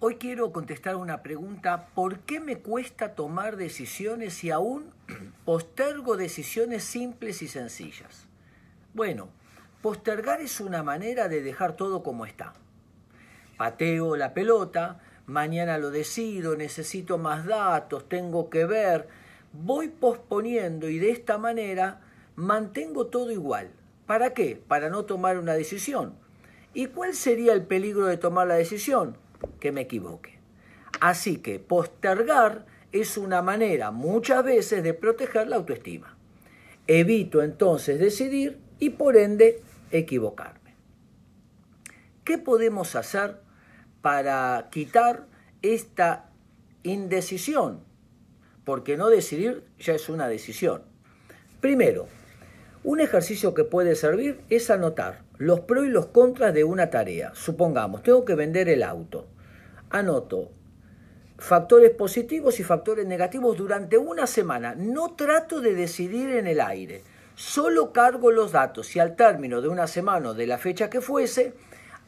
Hoy quiero contestar una pregunta, ¿por qué me cuesta tomar decisiones y aún postergo decisiones simples y sencillas? Bueno, postergar es una manera de dejar todo como está. Pateo la pelota, mañana lo decido, necesito más datos, tengo que ver, voy posponiendo y de esta manera mantengo todo igual. ¿Para qué? Para no tomar una decisión. ¿Y cuál sería el peligro de tomar la decisión? Que me equivoque. Así que postergar es una manera muchas veces de proteger la autoestima. Evito entonces decidir y por ende equivocarme. ¿Qué podemos hacer para quitar esta indecisión? Porque no decidir ya es una decisión. Primero, un ejercicio que puede servir es anotar los pros y los contras de una tarea. Supongamos, tengo que vender el auto. Anoto factores positivos y factores negativos durante una semana. No trato de decidir en el aire. Solo cargo los datos y al término de una semana o de la fecha que fuese,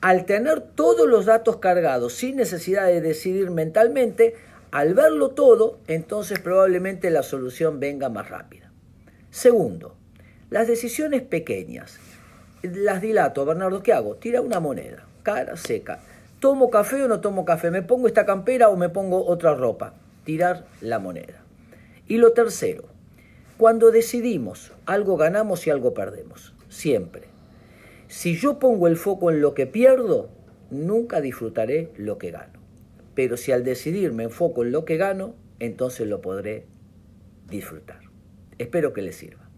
al tener todos los datos cargados sin necesidad de decidir mentalmente, al verlo todo, entonces probablemente la solución venga más rápida. Segundo, las decisiones pequeñas. Las dilato, Bernardo, ¿qué hago? Tira una moneda, cara seca. ¿Tomo café o no tomo café? ¿Me pongo esta campera o me pongo otra ropa? Tirar la moneda. Y lo tercero, cuando decidimos, algo ganamos y algo perdemos. Siempre. Si yo pongo el foco en lo que pierdo, nunca disfrutaré lo que gano. Pero si al decidir me enfoco en lo que gano, entonces lo podré disfrutar. Espero que les sirva.